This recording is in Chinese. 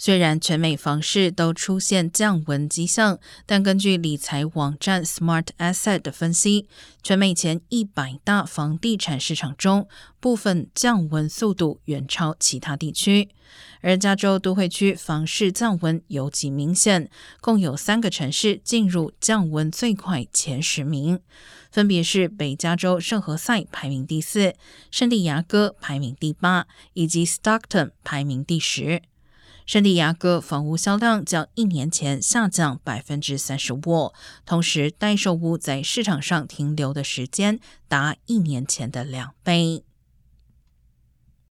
虽然全美房市都出现降温迹象，但根据理财网站 Smart Asset 的分析，全美前一百大房地产市场中，部分降温速度远超其他地区。而加州都会区房市降温尤其明显，共有三个城市进入降温最快前十名，分别是北加州圣何塞排名第四，圣地亚哥排名第八，以及 Stockton 排名第十。圣地亚哥房屋销量较一年前下降百分之三十五，同时待售屋在市场上停留的时间达一年前的两倍。